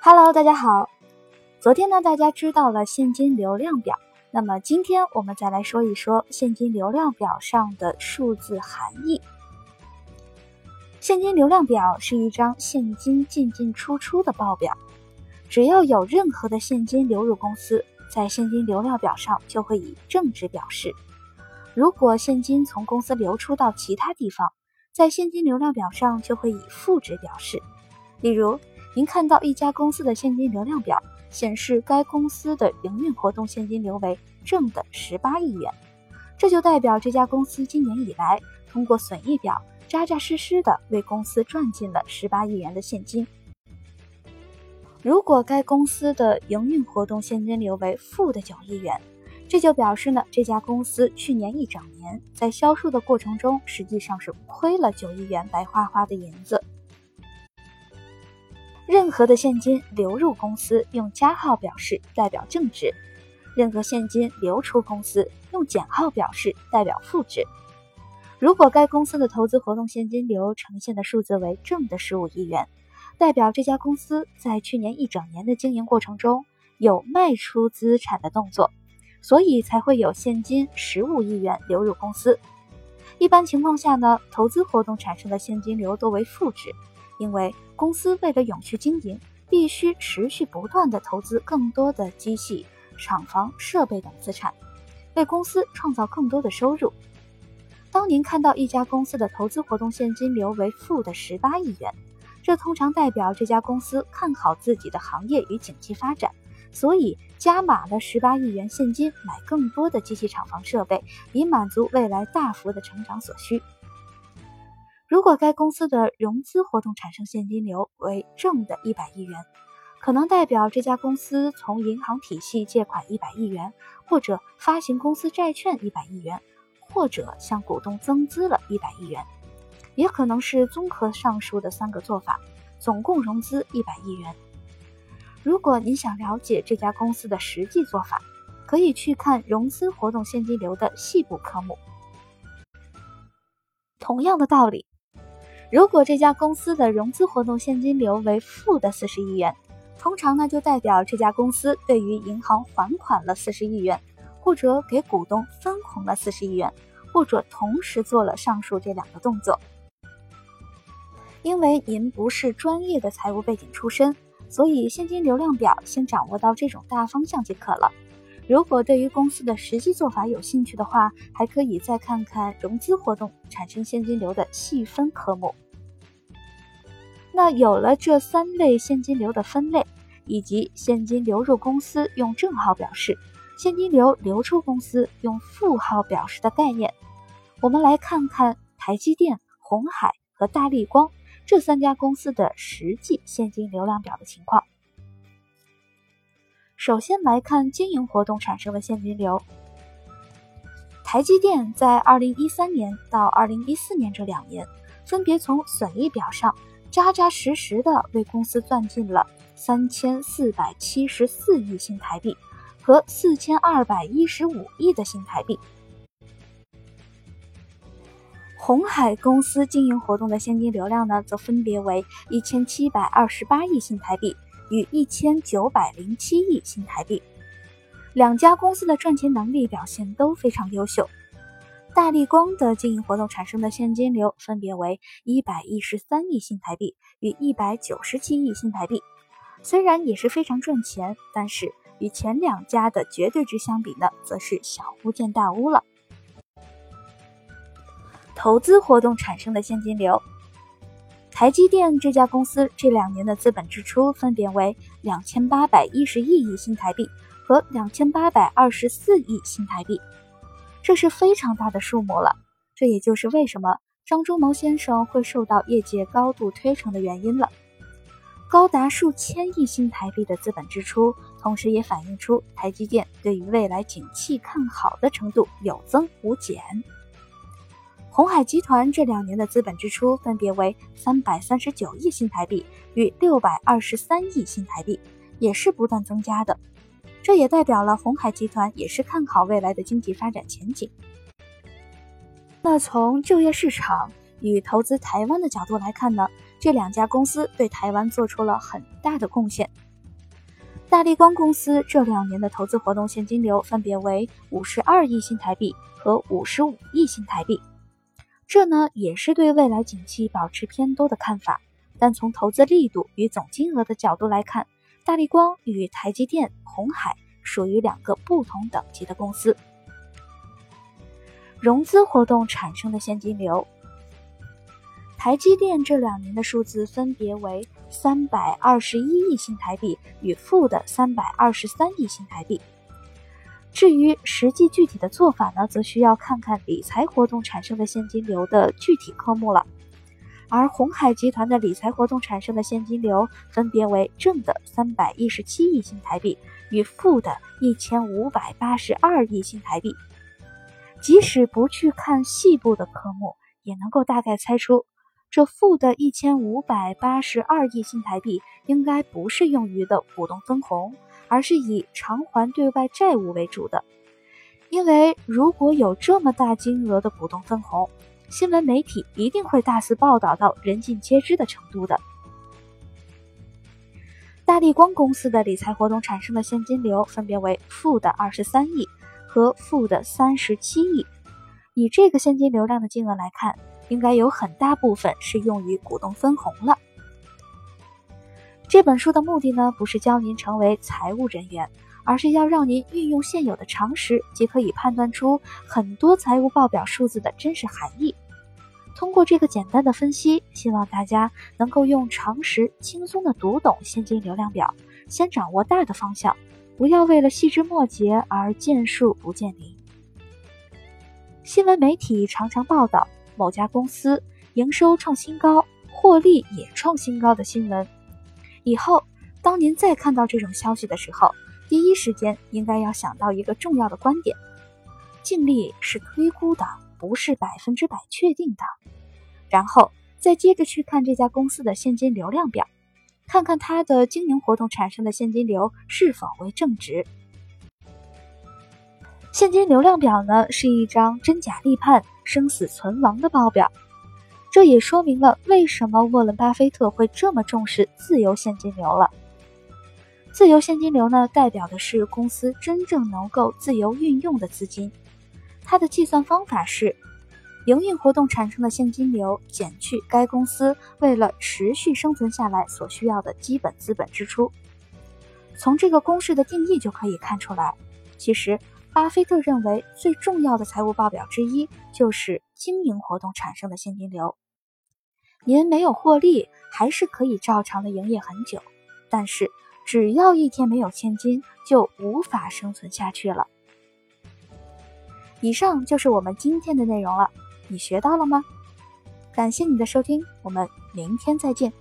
Hello，大家好。昨天呢，大家知道了现金流量表，那么今天我们再来说一说现金流量表上的数字含义。现金流量表是一张现金进进出出的报表，只要有任何的现金流入公司，在现金流量表上就会以正值表示；如果现金从公司流出到其他地方，在现金流量表上就会以负值表示。例如，您看到一家公司的现金流量表显示，该公司的营运活动现金流为正的十八亿元，这就代表这家公司今年以来通过损益表扎扎实实的为公司赚进了十八亿元的现金。如果该公司的营运活动现金流为负的九亿元，这就表示呢，这家公司去年一整年在销售的过程中，实际上是亏了九亿元白花花的银子。任何的现金流入公司用加号表示，代表正值；任何现金流出公司用减号表示，代表负值。如果该公司的投资活动现金流呈现的数字为正的十五亿元，代表这家公司在去年一整年的经营过程中有卖出资产的动作，所以才会有现金十五亿元流入公司。一般情况下呢，投资活动产生的现金流多为负值。因为公司为了永续经营，必须持续不断的投资更多的机器、厂房、设备等资产，为公司创造更多的收入。当您看到一家公司的投资活动现金流为负的十八亿元，这通常代表这家公司看好自己的行业与经济发展，所以加码了十八亿元现金买更多的机器、厂房、设备，以满足未来大幅的成长所需。如果该公司的融资活动产生现金流为正的一百亿元，可能代表这家公司从银行体系借款一百亿元，或者发行公司债券一百亿元，或者向股东增资了一百亿元，也可能是综合上述的三个做法，总共融资一百亿元。如果你想了解这家公司的实际做法，可以去看融资活动现金流的细部科目。同样的道理。如果这家公司的融资活动现金流为负的四十亿元，通常呢就代表这家公司对于银行还款了四十亿元，或者给股东分红了四十亿元，或者同时做了上述这两个动作。因为您不是专业的财务背景出身，所以现金流量表先掌握到这种大方向即可了。如果对于公司的实际做法有兴趣的话，还可以再看看融资活动产生现金流的细分科目。那有了这三类现金流的分类，以及现金流入公司用正号表示，现金流流出公司用负号表示的概念，我们来看看台积电、红海和大立光这三家公司的实际现金流量表的情况。首先来看经营活动产生的现金流。台积电在二零一三年到二零一四年这两年，分别从损益表上扎扎实实的为公司赚进了三千四百七十四亿新台币和四千二百一十五亿的新台币。红海公司经营活动的现金流量呢，则分别为一千七百二十八亿新台币。与一千九百零七亿新台币，两家公司的赚钱能力表现都非常优秀。大立光的经营活动产生的现金流分别为一百一十三亿新台币与一百九十七亿新台币，虽然也是非常赚钱，但是与前两家的绝对值相比呢，则是小巫见大巫了。投资活动产生的现金流。台积电这家公司这两年的资本支出分别为两千八百一十亿亿新台币和两千八百二十四亿新台币，这是非常大的数目了。这也就是为什么张忠谋先生会受到业界高度推崇的原因了。高达数千亿新台币的资本支出，同时也反映出台积电对于未来景气看好的程度有增无减。红海集团这两年的资本支出分别为三百三十九亿新台币与六百二十三亿新台币，也是不断增加的。这也代表了红海集团也是看好未来的经济发展前景。那从就业市场与投资台湾的角度来看呢，这两家公司对台湾做出了很大的贡献，大立光公司这两年的投资活动现金流分别为五十二亿新台币和五十五亿新台币，这呢也是对未来景气保持偏多的看法。但从投资力度与总金额的角度来看，大立光与台积电、红海属于两个不同等级的公司。融资活动产生的现金流，台积电这两年的数字分别为三百二十一亿新台币与负的三百二十三亿新台币。至于实际具体的做法呢，则需要看看理财活动产生的现金流的具体科目了。而红海集团的理财活动产生的现金流分别为正的三百一十七亿新台币与负的一千五百八十二亿新台币。即使不去看细部的科目，也能够大概猜出，这负的一千五百八十二亿新台币应该不是用于的股东分红，而是以偿还对外债务为主的。因为如果有这么大金额的股东分红，新闻媒体一定会大肆报道到人尽皆知的程度的。大立光公司的理财活动产生的现金流分别为负的二十三亿和负的三十七亿。以这个现金流量的金额来看，应该有很大部分是用于股东分红了。这本书的目的呢，不是教您成为财务人员，而是要让您运用现有的常识，即可以判断出很多财务报表数字的真实含义。通过这个简单的分析，希望大家能够用常识轻松的读懂现金流量表，先掌握大的方向，不要为了细枝末节而见树不见林。新闻媒体常常报道某家公司营收创新高，获利也创新高的新闻。以后，当您再看到这种消息的时候，第一时间应该要想到一个重要的观点：净利是推估的。不是百分之百确定的，然后再接着去看这家公司的现金流量表，看看它的经营活动产生的现金流是否为正值。现金流量表呢，是一张真假立判、生死存亡的报表，这也说明了为什么沃伦·巴菲特会这么重视自由现金流了。自由现金流呢，代表的是公司真正能够自由运用的资金。它的计算方法是，营运活动产生的现金流减去该公司为了持续生存下来所需要的基本资本支出。从这个公式的定义就可以看出来，其实巴菲特认为最重要的财务报表之一就是经营活动产生的现金流。您没有获利，还是可以照常的营业很久，但是只要一天没有现金，就无法生存下去了。以上就是我们今天的内容了，你学到了吗？感谢你的收听，我们明天再见。